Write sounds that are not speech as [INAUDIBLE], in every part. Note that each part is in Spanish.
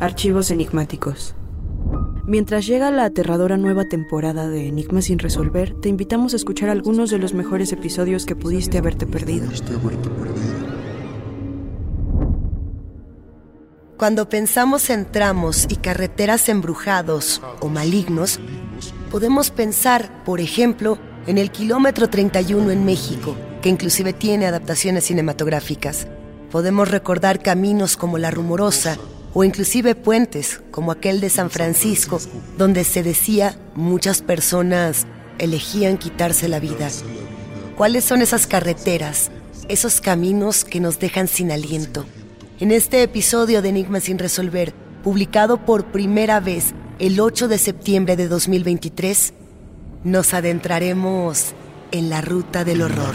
Archivos enigmáticos. Mientras llega la aterradora nueva temporada de Enigmas sin resolver, te invitamos a escuchar algunos de los mejores episodios que pudiste haberte perdido. Cuando pensamos en tramos y carreteras embrujados o malignos, podemos pensar, por ejemplo, en el kilómetro 31 en México, que inclusive tiene adaptaciones cinematográficas. Podemos recordar caminos como La Rumorosa o inclusive puentes como aquel de San Francisco, donde se decía muchas personas elegían quitarse la vida. ¿Cuáles son esas carreteras, esos caminos que nos dejan sin aliento? En este episodio de Enigma sin resolver, publicado por primera vez el 8 de septiembre de 2023, nos adentraremos en la ruta del horror.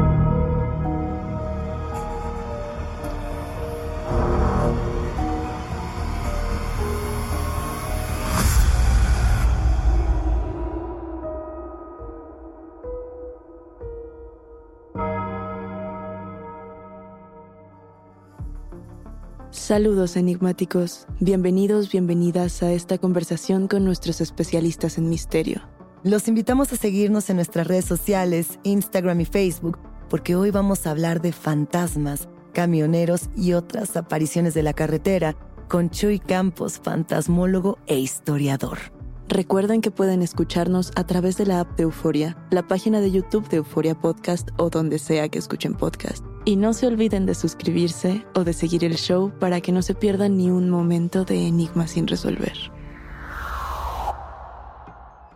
Saludos enigmáticos, bienvenidos, bienvenidas a esta conversación con nuestros especialistas en misterio. Los invitamos a seguirnos en nuestras redes sociales, Instagram y Facebook, porque hoy vamos a hablar de fantasmas, camioneros y otras apariciones de la carretera con Chuy Campos, fantasmólogo e historiador. Recuerden que pueden escucharnos a través de la app de Euforia, la página de YouTube de Euforia Podcast o donde sea que escuchen podcast. Y no se olviden de suscribirse o de seguir el show para que no se pierdan ni un momento de enigma sin resolver.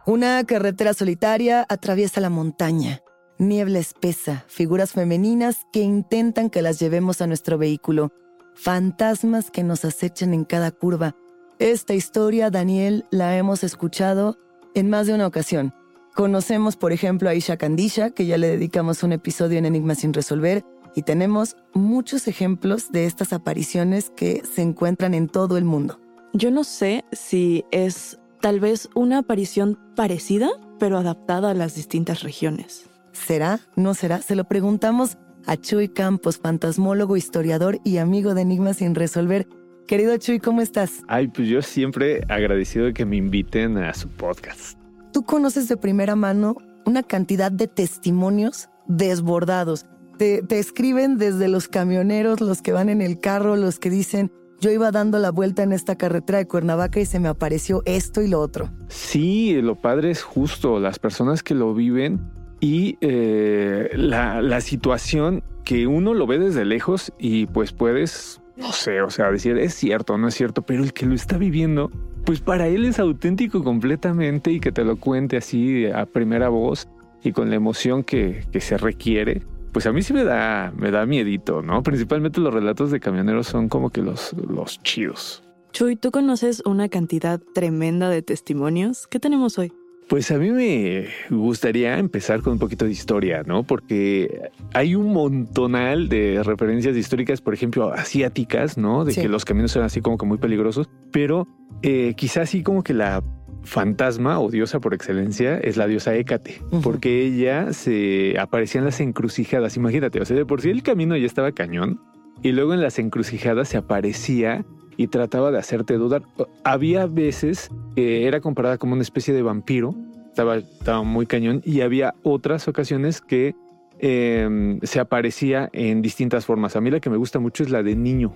Una carretera solitaria atraviesa la montaña. Niebla espesa, figuras femeninas que intentan que las llevemos a nuestro vehículo. Fantasmas que nos acechan en cada curva. Esta historia, Daniel, la hemos escuchado en más de una ocasión. Conocemos, por ejemplo, a Isha Kandisha, que ya le dedicamos un episodio en Enigma sin resolver, y tenemos muchos ejemplos de estas apariciones que se encuentran en todo el mundo. Yo no sé si es tal vez una aparición parecida, pero adaptada a las distintas regiones. ¿Será? ¿No será? Se lo preguntamos a Chuy Campos, fantasmólogo, historiador y amigo de Enigmas sin resolver. Querido Chuy, ¿cómo estás? Ay, pues yo siempre agradecido de que me inviten a su podcast. Tú conoces de primera mano una cantidad de testimonios desbordados. Te, te escriben desde los camioneros, los que van en el carro, los que dicen, yo iba dando la vuelta en esta carretera de Cuernavaca y se me apareció esto y lo otro. Sí, lo padre es justo las personas que lo viven y eh, la, la situación que uno lo ve desde lejos y pues puedes, no sé, o sea, decir es cierto, no es cierto, pero el que lo está viviendo, pues para él es auténtico completamente y que te lo cuente así a primera voz y con la emoción que, que se requiere, pues a mí sí me da, me da miedito, ¿no? Principalmente los relatos de camioneros son como que los, los chidos. Chuy, tú conoces una cantidad tremenda de testimonios. ¿Qué tenemos hoy? Pues a mí me gustaría empezar con un poquito de historia, ¿no? Porque hay un montonal de referencias históricas, por ejemplo, asiáticas, ¿no? De Sí. que los caminos eran así como que muy peligrosos, pero eh, quizás así como que la fantasma o diosa por excelencia es la diosa Hécate, porque ella se aparecía en las encrucijadas. Imagínate, o sea, de por sí el camino ya estaba cañón y luego en las encrucijadas se aparecía y trataba de hacerte dudar. Había veces que era comparada como una especie de vampiro, estaba, estaba muy cañón, y había otras ocasiones que eh, se aparecía en distintas formas. A mí la que me gusta mucho es la de niño,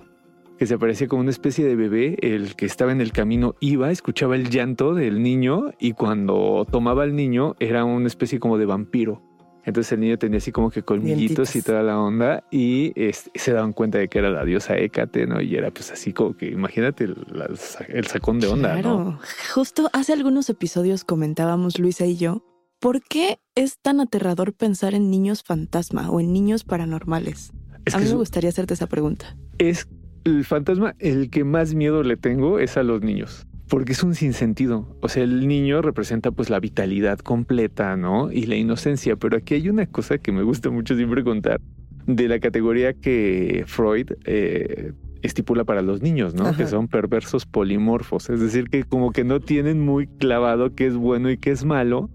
que se aparecía como una especie de bebé, el que estaba en el camino iba, escuchaba el llanto del niño y cuando tomaba al niño era una especie como de vampiro. Entonces el niño tenía así como que colmillitos Dientitos. y toda la onda y este, se daban cuenta de que era la diosa Hécate, ¿no? Y era pues así como que imagínate el, la- el sacón de onda, ¿no? Claro. Justo hace algunos episodios comentábamos Luisa y yo, ¿por qué es tan aterrador pensar en niños fantasma o en niños paranormales? Es a mí me gustaría hacerte esa pregunta. es el fantasma, el que más miedo le tengo es a los niños. Porque es un sinsentido. O sea, el niño representa pues la vitalidad completa, ¿no? Y la inocencia. Pero aquí hay una cosa que me gusta mucho siempre contar de la categoría que Freud eh, estipula para los niños, ¿no? Ajá. Que son perversos polimorfos. Es decir, que como que no tienen muy clavado qué es bueno y qué es malo.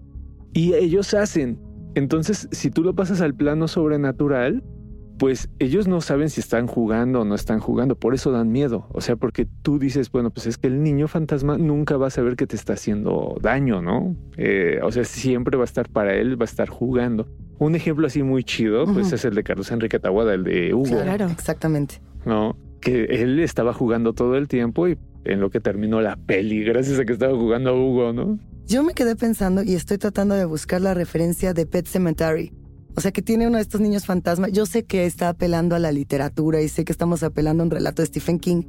Y ellos hacen. Entonces, si tú lo pasas al plano sobrenatural, pues ellos no saben si están jugando o no están jugando, por eso dan miedo. O sea, porque tú dices, bueno, pues es que el niño fantasma nunca va a saber que te está haciendo daño, ¿no? Eh, o sea, siempre va a estar para él, va a estar jugando. Un ejemplo así muy chido, pues es el de Carlos Enrique Tawada, el de Hugo, Claro. Exactamente. ¿no? Que él estaba jugando todo el tiempo y en lo que terminó la peli, gracias a que estaba jugando a Hugo, ¿no? Yo me quedé pensando y estoy tratando de buscar la referencia de Pet Cemetery. O sea, que tiene uno de estos niños fantasma. Yo sé que está apelando a la literatura y sé que estamos apelando a un relato de Stephen King,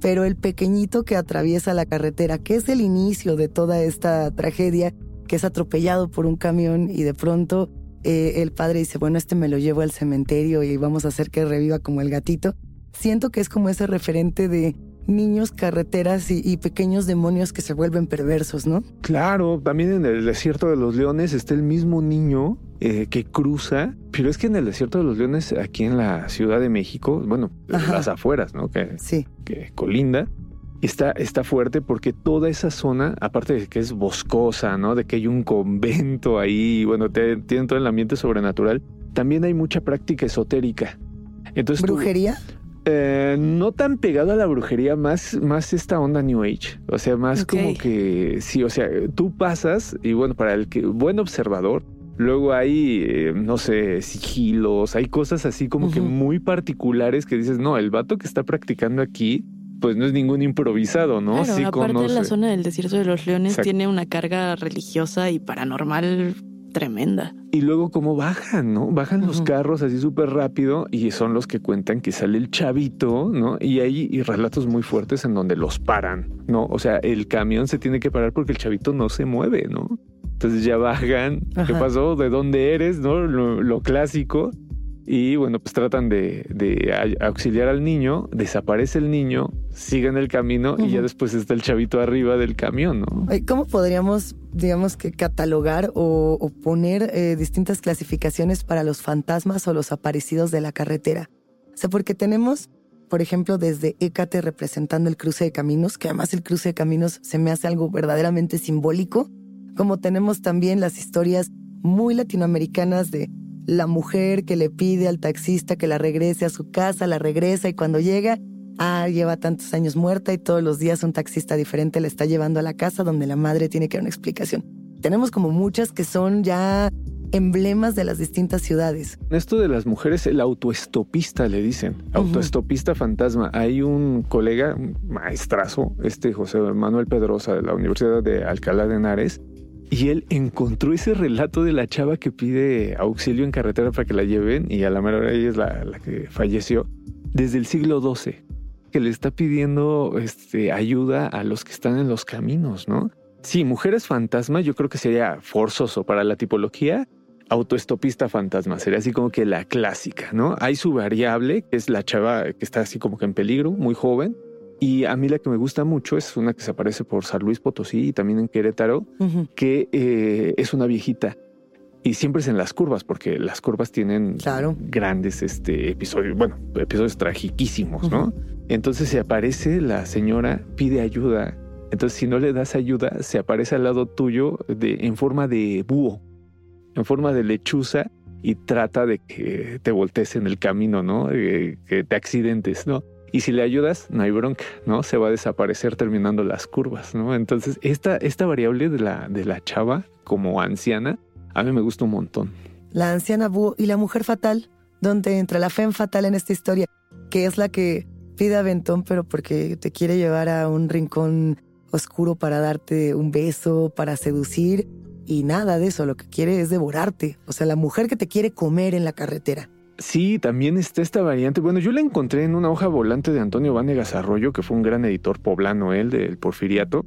pero el pequeñito que atraviesa la carretera, que es el inicio de toda esta tragedia, que es atropellado por un camión y de pronto eh, el padre dice, bueno, este me lo llevo al cementerio y vamos a hacer que reviva como el gatito. Siento que es como ese referente de niños, carreteras y, y pequeños demonios que se vuelven perversos, ¿no? Claro, también en el desierto de los leones está el mismo niño eh, que cruza, pero es que en el desierto de los leones, aquí en la Ciudad de México, bueno, Ajá. las afueras, ¿no? Que, Sí. que colinda, está, está fuerte porque toda esa zona, aparte de que es boscosa, ¿no? De que hay un convento ahí, bueno, te- tienen todo el ambiente sobrenatural, también hay mucha práctica esotérica. Entonces, tú- ¿Brujería? eh, no tan pegado a la brujería, más, más esta onda New Age. O sea, más como que sí, o sea, tú pasas y bueno, para el que buen observador, luego hay, eh, no sé, sigilos, hay cosas así como que muy particulares que dices, no, el vato que está practicando aquí, pues no es ningún improvisado, ¿no? Claro, sí aparte conoce. la zona del desierto de los leones Exacto. tiene una carga religiosa y paranormal tremenda. Y luego cómo bajan, ¿no? Bajan los carros así súper rápido y son los que cuentan que sale el chavito, ¿no? Y hay y relatos muy fuertes en donde los paran, ¿no? O sea, el camión se tiene que parar porque el chavito no se mueve, ¿no? Entonces ya bajan, ¿qué pasó? ¿De dónde eres? ¿No? Lo, lo clásico. Y bueno, pues tratan de, auxiliar al niño, desaparece el niño, siguen el camino y ya después está el chavito arriba del camión, ¿no? ¿Cómo podríamos, digamos que, catalogar o, o poner eh, distintas clasificaciones para los fantasmas o los aparecidos de la carretera? O sea, porque tenemos, por ejemplo, desde Hécate representando el cruce de caminos, que además el cruce de caminos se me hace algo verdaderamente simbólico, como tenemos también las historias muy latinoamericanas de la mujer que le pide al taxista que la regrese a su casa, la regresa y cuando llega ah, lleva tantos años muerta y todos los días un taxista diferente la está llevando a la casa donde la madre tiene que dar una explicación. Tenemos como muchas que son ya emblemas de las distintas ciudades. Esto de las mujeres, el autoestopista le dicen, autoestopista fantasma. Hay un colega, un maestrazo, este José Manuel Pedrosa de la Universidad de Alcalá de Henares, y él encontró ese relato de la chava que pide auxilio en carretera para que la lleven y a la mera hora ella es la, que falleció desde el siglo XII, que le está pidiendo este, ayuda a los que están en los caminos, ¿no? Sí, mujeres fantasma yo creo que sería forzoso para la tipología. Autoestopista fantasma sería así como que la clásica, ¿no? Hay su variable, que es la chava que está así como que en peligro, muy joven. Y a mí la que me gusta mucho es una que se aparece por San Luis Potosí y también en Querétaro, que eh, es una viejita y siempre es en las curvas, porque las curvas tienen grandes este, episodios, bueno, episodios tragiquísimos, ¿no? Entonces se aparece la señora, pide ayuda. Entonces, si no le das ayuda, se aparece al lado tuyo de, en forma de búho, en forma de lechuza, y trata de que te voltees en el camino, ¿no? que te accidentes, ¿no? Y si le ayudas, no hay bronca, ¿no? Se va a desaparecer terminando las curvas, ¿no? Entonces, esta, esta variable de la, de la chava como anciana a mí me gusta un montón. La anciana búho y la mujer fatal, donde entra la femme fatal en esta historia, que es la que pide aventón, pero porque te quiere llevar a un rincón oscuro para darte un beso, para seducir, y nada de eso, lo que quiere es devorarte. O sea, la mujer que te quiere comer en la carretera. Sí, también está esta variante. Bueno, yo la encontré en una hoja volante de Antonio Vanegas Arroyo, que fue un gran editor poblano, él, del Porfiriato.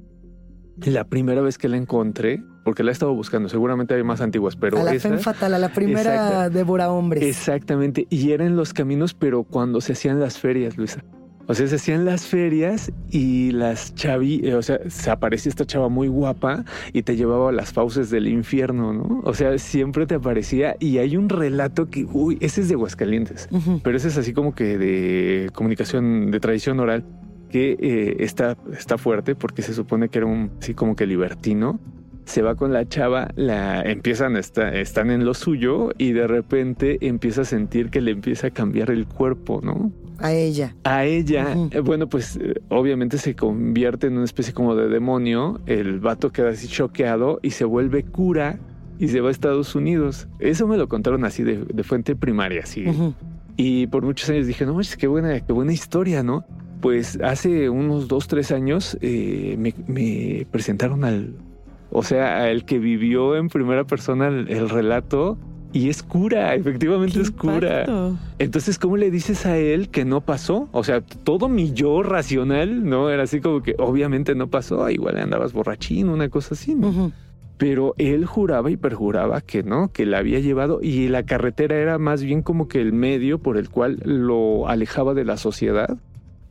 La primera vez que la encontré, porque la he estado buscando, seguramente hay más antiguas, pero. A la esa, fatal, a la primera devora hombres. Exactamente. Y era en los caminos, pero cuando se hacían las ferias, Luisa. O sea, se hacían las ferias y las chavi, eh, o sea, se aparecía esta chava muy guapa y te llevaba a las fauces del infierno, ¿no? O sea, siempre te aparecía y hay un relato que, uy, ese es de Aguascalientes, pero ese es así como que de comunicación, de tradición oral que eh, está, está fuerte porque se supone que era un así como que libertino. Se va con la chava, la empiezan, está, están en lo suyo y de repente empieza a sentir que le empieza a cambiar el cuerpo, ¿no? A ella. A ella. Eh, bueno, pues eh, obviamente se convierte en una especie como de demonio. El vato queda así choqueado y se vuelve cura y se va a Estados Unidos. Eso me lo contaron así de, fuente primaria, así. Y por muchos años dije, no, qué buena, qué buena historia, ¿no? pues hace unos dos, tres años eh, me, presentaron al, o sea, al que vivió en primera persona el, relato y es cura, efectivamente es cura. Entonces, ¿cómo le dices a él que no pasó? O sea, todo mi yo racional, ¿no? Era así como que obviamente no pasó, igual andabas borrachín, una cosa así, ¿no? Pero él juraba y perjuraba que no, que la había llevado y la carretera era más bien como que el medio por el cual lo alejaba de la sociedad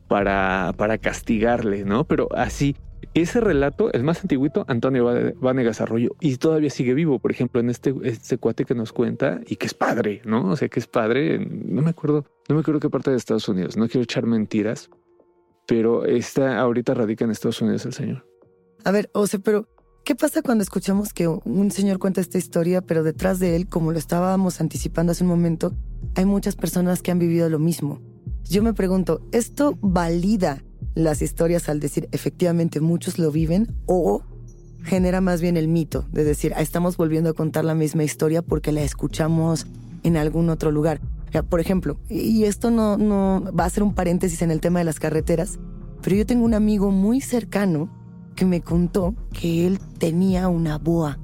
para, para castigarle, ¿no? Pero así, ese relato, el más antiguito, Antonio Vanegas Arroyo, y todavía sigue vivo, por ejemplo, en este, este cuate que nos cuenta y que es padre, ¿no? O sea, que es padre, no me acuerdo, no me acuerdo qué parte de Estados Unidos, no quiero echar mentiras, pero está, ahorita radica en Estados Unidos el señor. A ver, o sea, pero ¿qué pasa cuando escuchamos que un señor cuenta esta historia, pero detrás de él, como lo estábamos anticipando hace un momento, hay muchas personas que han vivido lo mismo? Yo me pregunto, ¿esto valida las historias al decir efectivamente muchos lo viven o genera más bien el mito de decir, ah, estamos volviendo a contar la misma historia porque la escuchamos en algún otro lugar? Por ejemplo, y esto no, no va a ser un paréntesis en el tema de las carreteras, pero yo tengo un amigo muy cercano que me contó que él tenía una boa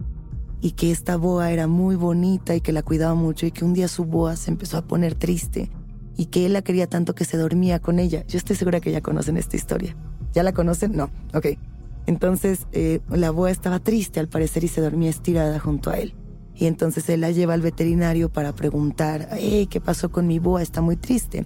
y que esta boa era muy bonita y que la cuidaba mucho y que un día su boa se empezó a poner triste y que él la quería tanto que se dormía con ella. Yo estoy segura que ya conocen esta historia. ¿Ya la conocen? No. Ok. Entonces eh, la boa estaba triste al parecer y se dormía estirada junto a él. Y entonces él la lleva al veterinario para preguntar, ¿qué pasó con mi boa? Está muy triste.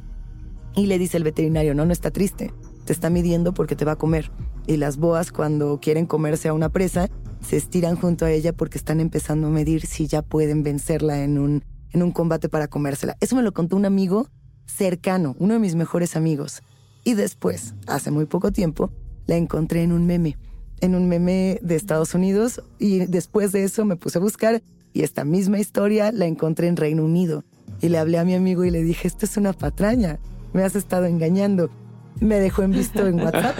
Y le dice el veterinario, no, no está triste. Te está midiendo porque te va a comer. Y las boas cuando quieren comerse a una presa, se estiran junto a ella porque están empezando a medir si ya pueden vencerla en un, en un combate para comérsela. Eso me lo contó un amigo cercano, uno de mis mejores amigos. Y después, hace muy poco tiempo, la encontré en un meme, en un meme de Estados Unidos y después de eso me puse a buscar y esta misma historia la encontré en Reino Unido. Y le hablé a mi amigo y le dije, esto es una patraña, me has estado engañando. me dejó en visto en WhatsApp.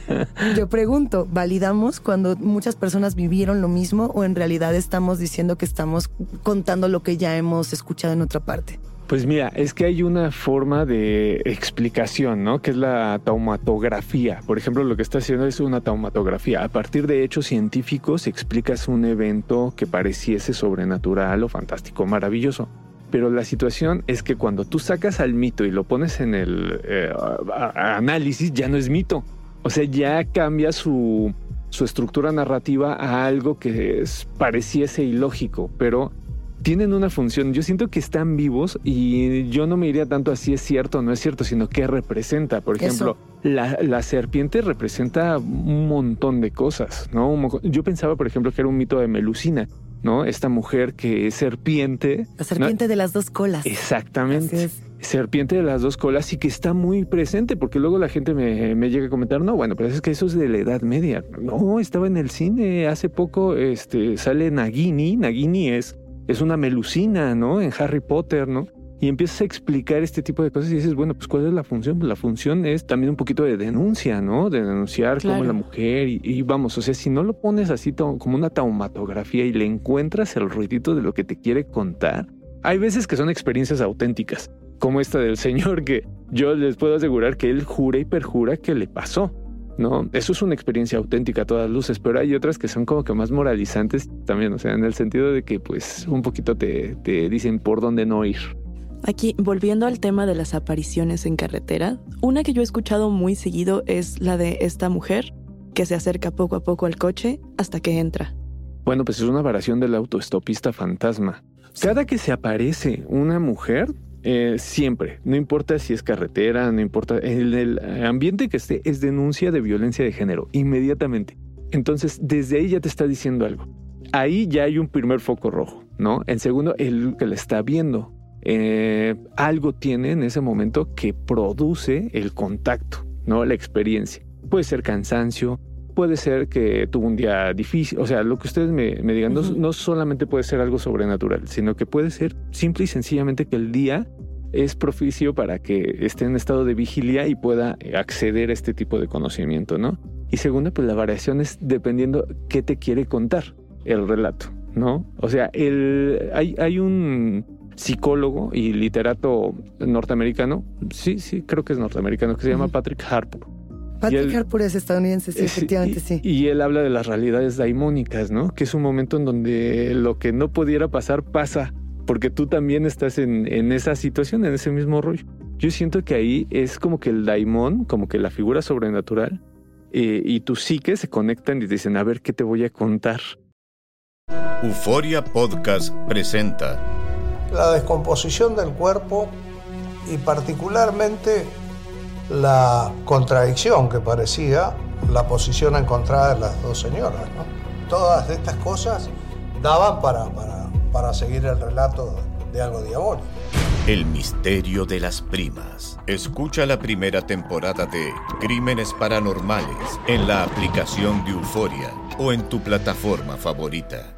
[LAUGHS] Yo pregunto, ¿validamos cuando muchas personas vivieron lo mismo o en realidad estamos diciendo que estamos contando lo que ya hemos escuchado en otra parte? Pues mira, es que hay una forma de explicación, ¿no? Que es la taumatografía. Por ejemplo, lo que está haciendo es una taumatografía. A partir de hechos científicos explicas un evento que pareciese sobrenatural o fantástico, maravilloso. Pero la situación es que cuando tú sacas al mito y lo pones en el eh, análisis, ya no es mito. O sea, ya cambia su, su estructura narrativa a algo que pareciese ilógico, pero tienen una función. Yo siento que están vivos y yo no me iría tanto a si es cierto o no es cierto, sino qué representa. Por ejemplo, la, la, serpiente representa un montón de cosas, ¿no? Yo pensaba, por ejemplo, que era un mito de Melusina. ¿no? Esta mujer que es serpiente. La serpiente de las dos colas. Exactamente. Serpiente de las dos colas y que está muy presente, porque luego la gente me, me, llega a comentar, no, bueno, pero es que eso es de la Edad Media. No, estaba en el cine hace poco, este, sale Nagini. Nagini es es una melusina, ¿no? En Harry Potter, ¿no? Y empiezas a explicar este tipo de cosas y dices, bueno, pues ¿cuál es la función? Pues la función es también un poquito de denuncia, ¿no? De denunciar como la mujer y, vamos, o sea, si no lo pones así como una taumatografía y le encuentras el ruidito de lo que te quiere contar, hay veces que son experiencias auténticas, como esta del señor que yo les puedo asegurar que él jura y perjura que le pasó. ¿No? Eso es una experiencia auténtica a todas luces, pero hay otras que son como que más moralizantes también, o sea, en el sentido de que pues un poquito te, te dicen por dónde no ir. Aquí, volviendo al tema de las apariciones en carretera, una que yo he escuchado muy seguido es la de esta mujer que se acerca poco a poco al coche hasta que entra. Bueno, pues es una variación del autoestopista fantasma. Cada que se aparece una mujer, eh, siempre, no importa si es carretera, no importa, en el ambiente que esté es denuncia de violencia de género, inmediatamente. Entonces, desde ahí ya te está diciendo algo. Ahí ya hay un primer foco rojo, ¿no? En segundo, el que le está viendo. Eh, algo tiene en ese momento que produce el contacto, ¿no? La experiencia. Puede ser cansancio, puede ser que tuvo un día difícil, o sea, lo que ustedes me, digan, no, solamente puede ser algo sobrenatural, sino que puede ser simple y sencillamente que el día es propicio para que esté en estado de vigilia y pueda acceder a este tipo de conocimiento, ¿no? Y segundo, pues la variación es dependiendo qué te quiere contar el relato, ¿no? O sea, el, hay, hay un psicólogo y literato norteamericano, sí, sí, creo que es norteamericano, que se llama Patrick Harpur. Patrick Harpur es estadounidense, sí, efectivamente, sí. Y él habla de las realidades daimónicas, ¿no? Que es un momento en donde lo que no pudiera pasar pasa, porque tú también estás en, en esa situación, en ese mismo rollo. Yo siento que ahí es como que el daimón, como que la figura sobrenatural, eh, y tu psique se conectan y dicen, a ver qué te voy a contar. Euforia Podcast presenta la descomposición del cuerpo y particularmente la contradicción que parecía la posición encontrada de las dos señoras. Todas estas cosas daban para, para, para seguir el relato de algo diabólico. El misterio de las primas. Escucha la primera temporada de Crímenes Paranormales en la aplicación de Euforia o en tu plataforma favorita.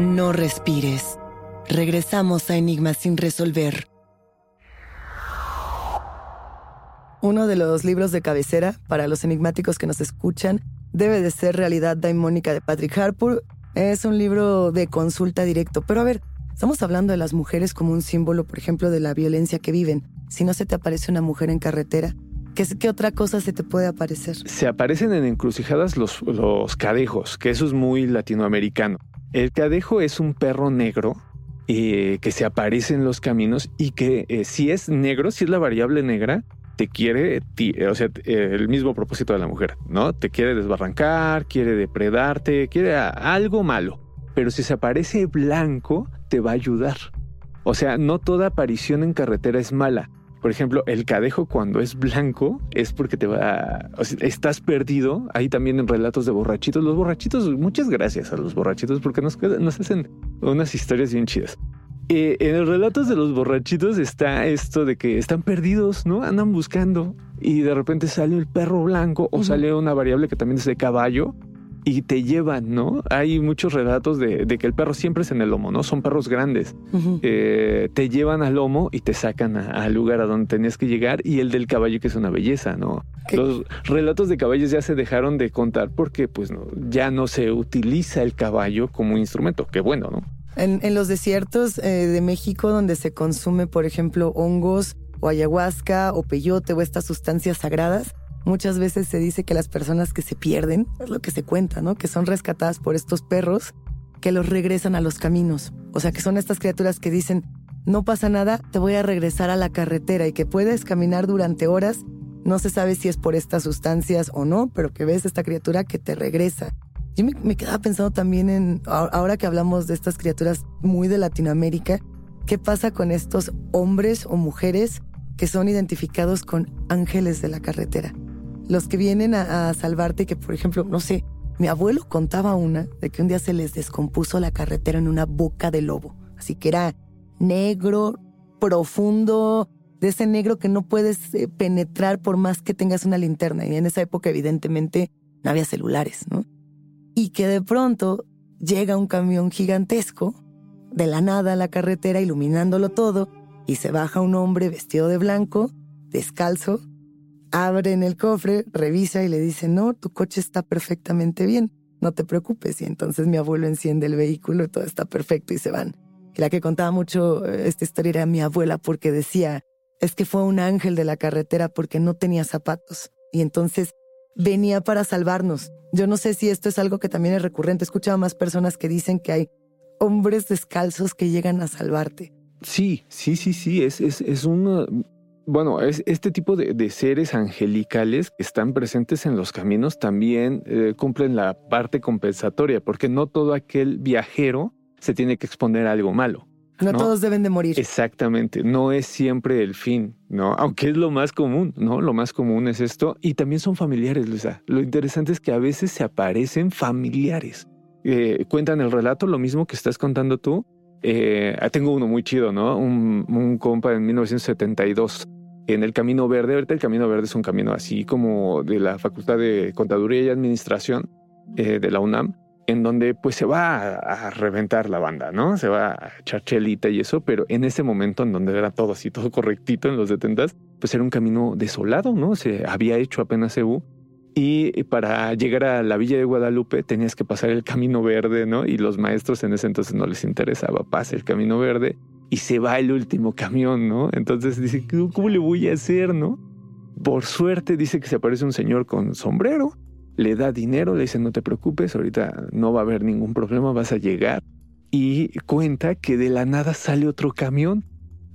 No respires. Regresamos a Enigmas sin resolver. Uno de los libros de cabecera para los enigmáticos que nos escuchan debe de ser Realidad Daimónica de Patrick Harpur. Es un libro de consulta directo. Pero a ver, estamos hablando de las mujeres como un símbolo, por ejemplo, de la violencia que viven. Si no se te aparece una mujer en carretera, ¿qué, qué otra cosa se te puede aparecer? Se aparecen en encrucijadas los, los cadejos, que eso es muy latinoamericano. El cadejo es un perro negro eh, que se aparece en los caminos y que eh, si es negro, si es la variable negra, te quiere, o sea, el mismo propósito de la mujer, ¿no? Te quiere desbarrancar, quiere depredarte, quiere algo malo. Pero si se aparece blanco, te va a ayudar. O sea, no toda aparición en carretera es mala. Por ejemplo, el cadejo cuando es blanco es porque te va, o sea, estás perdido. Ahí también en relatos de borrachitos. Los borrachitos, muchas gracias a los borrachitos porque nos, nos hacen unas historias bien chidas. Eh, en los relatos de los borrachitos está esto de que están perdidos, ¿no? Andan buscando y de repente sale el perro blanco o sale una variable que también es de caballo y te llevan, ¿no? Hay muchos relatos de, que el perro siempre es en el lomo, ¿no? Son perros grandes. Eh, te llevan al lomo y te sacan al lugar a donde tenías que llegar y el del caballo que es una belleza, ¿no? Los relatos de caballos ya se dejaron de contar porque pues no, ya no se utiliza el caballo como instrumento. Qué bueno, ¿no? En, los desiertos eh, de México, donde se consume, por ejemplo, hongos o ayahuasca o peyote o estas sustancias sagradas, muchas veces se dice que las personas que se pierden, es lo que se cuenta, ¿no? Que son rescatadas por estos perros que los regresan a los caminos. O sea, que son estas criaturas que dicen, no pasa nada, te voy a regresar a la carretera y que puedes caminar durante horas. No se sabe si es por estas sustancias o no, pero que ves esta criatura que te regresa. Yo me, quedaba pensando también en, ahora que hablamos de estas criaturas muy de Latinoamérica, ¿qué pasa con estos hombres o mujeres que son identificados con ángeles de la carretera? Los que vienen a, salvarte, que por ejemplo, no sé, mi abuelo contaba una de que un día se les descompuso la carretera en una boca de lobo. Así que era negro, profundo, de ese negro que no puedes eh, penetrar por más que tengas una linterna. Y en esa época, evidentemente, no había celulares, ¿no? y que de pronto llega un camión gigantesco de la nada a la carretera iluminándolo todo y se baja un hombre vestido de blanco, descalzo, abre en el cofre, revisa y le dice, no, tu coche está perfectamente bien, no te preocupes. Y entonces mi abuelo enciende el vehículo y todo está perfecto y se van. Y la que contaba mucho eh, esta historia era mi abuela porque decía, es que fue un ángel de la carretera porque no tenía zapatos. Y entonces venía para salvarnos. Yo no sé si esto es algo que también es recurrente. He escuchado más personas que dicen que hay hombres descalzos que llegan a salvarte. Sí, sí, sí, sí. Es, es, es una. Bueno, es este tipo de, seres angelicales que están presentes en los caminos también eh, cumplen la parte compensatoria, porque no todo aquel viajero se tiene que exponer a algo malo. No, todos deben de morir. Exactamente, no es siempre el fin, ¿no? Aunque es lo más común, ¿no? Lo más común es esto. Y también son familiares, Luisa. Lo interesante es que a veces se aparecen familiares. Eh, cuentan el relato, lo mismo que estás contando tú. Eh, tengo uno muy chido, ¿no? Un, un compa en 1972 en el Camino Verde. Ahorita el Camino Verde es un camino así como de la Facultad de Contaduría y Administración eh, de la UNAM en donde pues se va a, reventar la banda, ¿no? Se va a echar chelita y eso, pero en ese momento en donde era todo así, todo correctito en los 70 pues era un camino desolado, ¿no? Se había hecho apenas EU y para llegar a la villa de Guadalupe tenías que pasar el camino verde, ¿no? Y los maestros en ese entonces no les interesaba, pasa el camino verde y se va el último camión, ¿no? Entonces dice, ¿cómo le voy a hacer, no? Por suerte dice que se aparece un señor con sombrero le da dinero, le dice no te preocupes, ahorita no va a haber ningún problema, vas a llegar. Y cuenta que de la nada sale otro camión.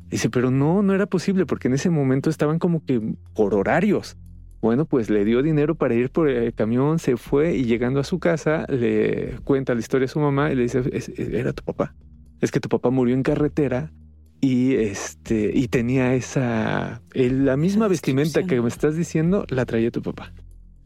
Dice, pero no, no era posible porque en ese momento estaban como que por horarios. Bueno, pues le dio dinero para ir por el camión, se fue y llegando a su casa le cuenta la historia a su mamá y le dice, era tu papá. Es que tu papá murió en carretera y este y tenía esa la misma vestimenta que me estás diciendo la traía tu papá.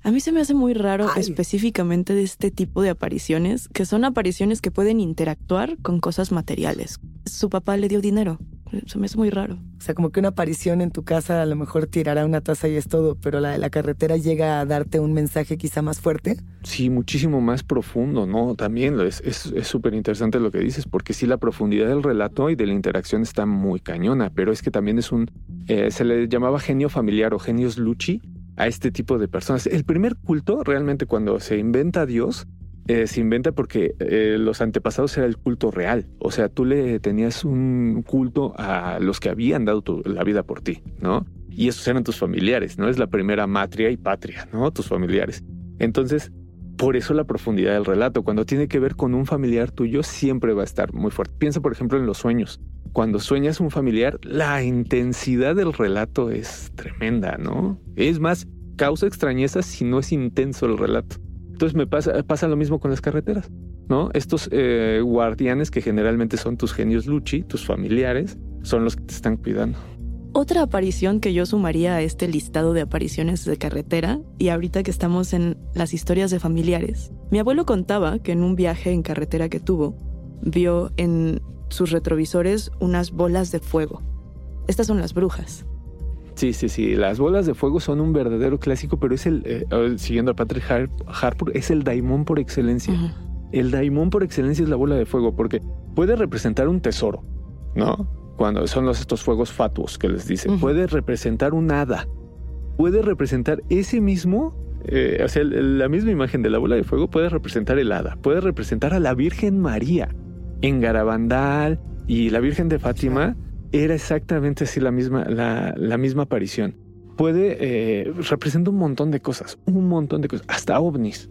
A mí se me hace muy raro específicamente de este tipo de apariciones, que son apariciones que pueden interactuar con cosas materiales, su papá le dio dinero. Se me hace muy raro. O sea, como que una aparición en tu casa a lo mejor tirará una taza y es todo, pero la de la carretera llega a darte un mensaje quizá más fuerte. Sí, muchísimo más profundo, ¿no? También es súper interesante lo que dices, porque sí la profundidad del relato y de la interacción está muy cañona, pero es que también es un... Eh, se le llamaba genio familiar o genios luchi a este tipo de personas. El primer culto, realmente cuando se inventa Dios, eh, se inventa porque eh, los antepasados era el culto real. O sea, tú le tenías un culto a los que habían dado la vida por ti, ¿no? Y esos eran tus familiares, ¿no? Es la primera matria y patria, ¿no? Tus familiares. Entonces, por eso la profundidad del relato. Cuando tiene que ver con un familiar tuyo, siempre va a estar muy fuerte. Piensa, por ejemplo, en los sueños. Cuando sueñas un familiar, la intensidad del relato es tremenda, ¿no? Es más, causa extrañeza si no es intenso el relato. Entonces me pasa, pasa lo mismo con las carreteras, ¿no? Estos eh, guardianes que generalmente son tus genios luchi, tus familiares, son los que te están cuidando. Otra aparición que yo sumaría a este listado de apariciones de carretera, y ahorita que estamos en las historias de familiares, mi abuelo contaba que en un viaje en carretera que tuvo, vio en sus retrovisores unas bolas de fuego. Estas son las brujas. Sí, sí, sí. Las bolas de fuego son un verdadero clásico, pero es el, eh, siguiendo a Patrick Harper, es el daimón por excelencia. El daimón por excelencia es la bola de fuego, porque puede representar un tesoro, ¿no? Cuando son los, estos fuegos fatuos que les dicen. Puede representar un hada. Puede representar ese mismo eh, o sea, la misma imagen de la bola de fuego puede representar el hada, puede representar a la Virgen María en Garabandal y la Virgen de Fátima era exactamente así la misma, la, misma aparición. Puede, eh, representa un montón de cosas, un montón de cosas, hasta ovnis.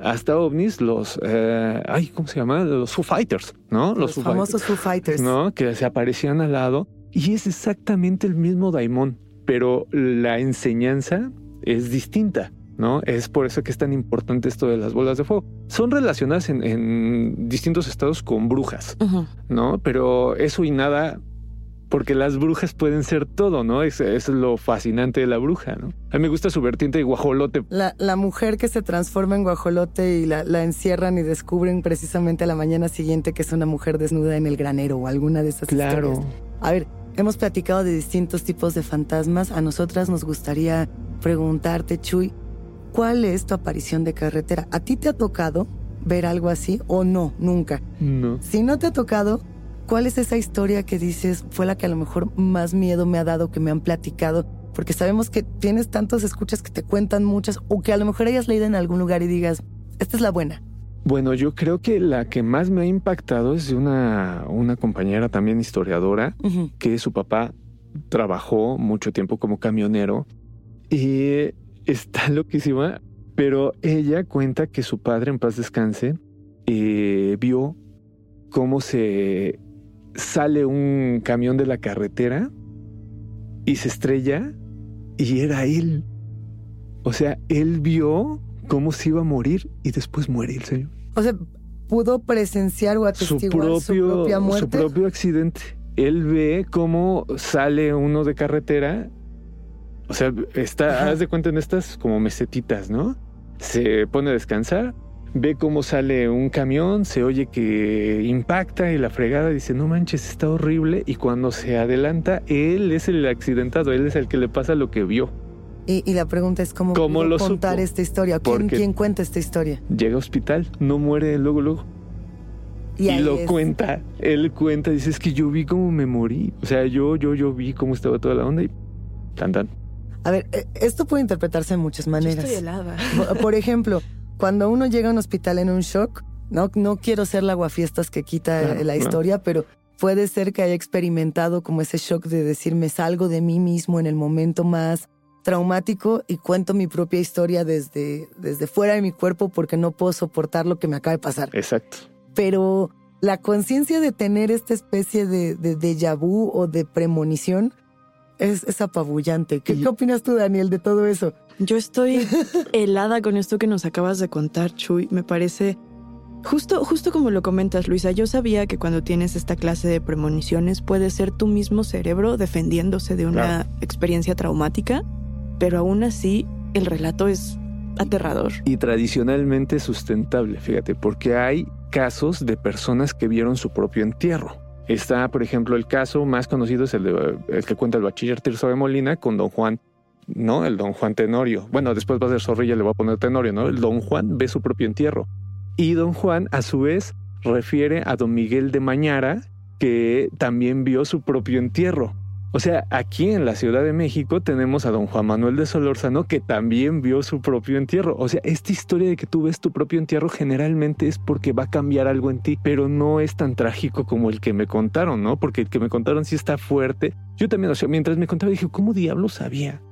Hasta ovnis, los, eh, ay, ¿cómo se llama? Los Foo Fighters, ¿no? Los, famosos Foo Fighters. ¿No? Que se aparecían al lado. Y es exactamente el mismo daimon, pero la enseñanza es distinta. ¿no? Es por eso que es tan importante esto de las bolas de fuego. Son relacionadas en, distintos estados con brujas, ¿no? Pero eso y nada porque las brujas pueden ser todo, ¿no? Es, es lo fascinante de la bruja, ¿no? A mí me gusta su vertiente de guajolote. La, la mujer que se transforma en guajolote y la, la, encierran y descubren precisamente a la mañana siguiente que es una mujer desnuda en el granero o alguna de esas claro. A ver, hemos platicado de distintos tipos de fantasmas. A nosotras nos gustaría preguntarte, Chuy, ¿cuál es tu aparición de carretera? ¿A ti te ha tocado ver algo así o no? Nunca. No. Si no te ha tocado, ¿Cuál es esa historia que dices fue la que a lo mejor más miedo me ha dado, que me han platicado? Porque sabemos que tienes tantos escuchas que te cuentan muchas o que a lo mejor hayas leído en algún lugar y digas, esta es la buena. Bueno, yo creo que la que más me ha impactado es de una, una compañera también historiadora, que su papá trabajó mucho tiempo como camionero y está [LAUGHS] loquísima, pero ella cuenta que su padre, en paz descanse, eh, vio cómo se sale un camión de la carretera y se estrella y era él. O sea, él vio cómo se iba a morir y después muere el señor. O sea, pudo presenciar o atestiguar su, propio, su propia muerte. Su propio accidente. Él ve cómo sale uno de carretera. O sea, está, [LAUGHS] haz de cuenta en estas como mesetitas, ¿no? Se pone a descansar, ve cómo sale un camión, se oye que impacta y la fregada dice, no manches, está horrible. Y cuando se adelanta, él es el accidentado, él es el que le pasa lo que vio. Y, la pregunta es cómo, ¿Cómo lo contar esta historia. ¿Quién, ¿Quién, cuenta esta historia? Llega a hospital, no muere luego, luego. Y, lo cuenta, él cuenta, dice, es que yo vi cómo me morí. O sea, yo, yo, yo vi cómo estaba toda la onda y tan, tan. A ver, eh, esto puede interpretarse de muchas maneras. estoy helada. Por ejemplo, cuando uno llega a un hospital en un shock, no, no quiero ser la guafiestas que quita la historia, pero puede ser que haya experimentado como ese shock de decirme salgo de mí mismo en el momento más traumático y cuento mi propia historia desde, desde fuera de mi cuerpo porque no puedo soportar lo que me acaba de pasar. Exacto. Pero la conciencia de tener esta especie de, de déjà vu o de premonición es, apabullante. ¿Qué, ¿Qué opinas tú, Daniel, de todo eso? Yo estoy [LAUGHS] helada con esto que nos acabas de contar, Chuy. Me parece justo, justo como lo comentas, Luisa. Yo sabía que cuando tienes esta clase de premoniciones puede ser tu mismo cerebro defendiéndose de una experiencia traumática, pero aún así el relato es aterrador. Y tradicionalmente sustentable, fíjate, porque hay casos de personas que vieron su propio entierro Está, por ejemplo, el caso más conocido es el, de, el que cuenta el bachiller Tirso de Molina con don Juan, ¿no? El don Juan Tenorio. Bueno, después va a ser Zorrilla, le va a poner Tenorio, ¿no? El don Juan ve su propio entierro. Y don Juan, a su vez, refiere a don Miguel de Mañara, que también vio su propio entierro. O sea, aquí en la Ciudad de México tenemos a don Juan Manuel de Solórzano que también vio su propio entierro. O sea, esta historia de que tú ves tu propio entierro generalmente es porque va a cambiar algo en ti, pero no es tan trágico como el que me contaron, ¿no? Porque el que me contaron sí está fuerte. Yo también, o sea, mientras me contaba dije, ¿cómo diablos sabía?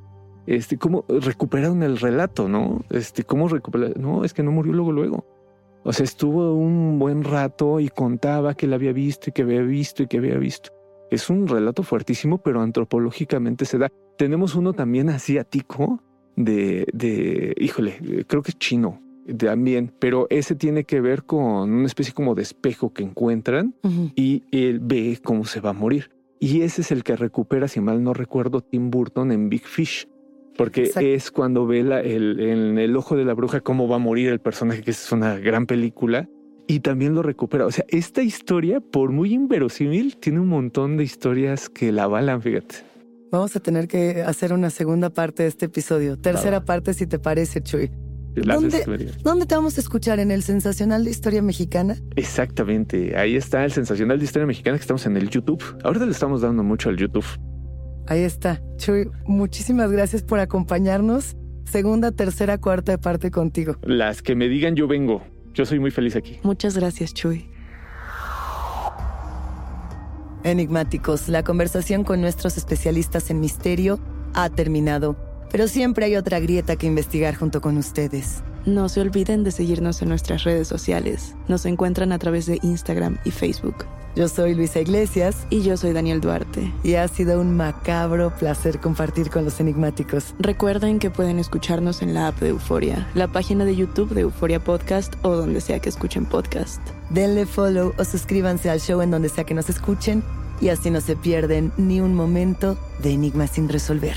Este, ¿cómo recuperaron el relato, no? Este, ¿cómo recuperaron? No, es que no murió luego, luego. O sea, estuvo un buen rato y contaba que la había visto y que había visto y que había visto. Es un relato fuertísimo, pero antropológicamente se da. Tenemos uno también asiático de, de híjole, creo que es chino también, pero ese tiene que ver con una especie como de espejo que encuentran y él ve cómo se va a morir. Y ese es el que recupera, si mal no recuerdo, Tim Burton en Big Fish. Porque es cuando ve el, en el ojo de la bruja cómo va a morir el personaje, que es una gran película y también lo recupera. O sea, esta historia, por muy inverosímil, tiene un montón de historias que la avalan, fíjate. Vamos a tener que hacer una segunda parte de este episodio. Tercera parte, si te parece, Chuy. ¿Dónde, ¿Dónde, te vamos a escuchar? ¿En el Sensacional de Historia Mexicana? Exactamente. Ahí está el Sensacional de Historia Mexicana que estamos en el YouTube. Ahorita le estamos dando mucho al YouTube. Ahí está. Chuy, muchísimas gracias por acompañarnos. Segunda, tercera, cuarta parte contigo. Las que me digan yo vengo. Yo soy muy feliz aquí. Muchas gracias, Chuy. Enigmáticos, la conversación con nuestros especialistas en misterio ha terminado, pero siempre hay otra grieta que investigar junto con ustedes. No se olviden de seguirnos en nuestras redes sociales. Nos encuentran a través de Instagram y Facebook. Yo soy Luisa Iglesias. Y yo soy Daniel Duarte. Y ha sido un macabro placer compartir con los enigmáticos. Recuerden que pueden escucharnos en la app de Euforia, la página de YouTube de Euforia Podcast o donde sea que escuchen podcast. Denle follow o suscríbanse al show en donde sea que nos escuchen y así no se pierden ni un momento de enigmas sin resolver.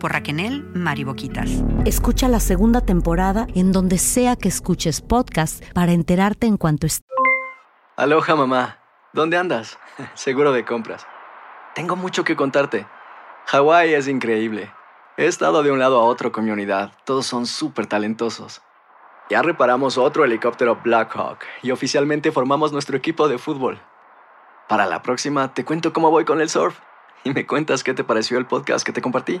por Raquenel Mariboquitas. Escucha la segunda temporada en donde sea que escuches podcast para enterarte en cuanto esté. Aloha mamá, ¿dónde andas? [LAUGHS] Seguro de compras. Tengo mucho que contarte. Hawái es increíble. He estado de un lado a otro con mi unidad. Todos son súper talentosos. Ya reparamos otro helicóptero Blackhawk y oficialmente formamos nuestro equipo de fútbol. Para la próxima te cuento cómo voy con el surf y me cuentas qué te pareció el podcast que te compartí.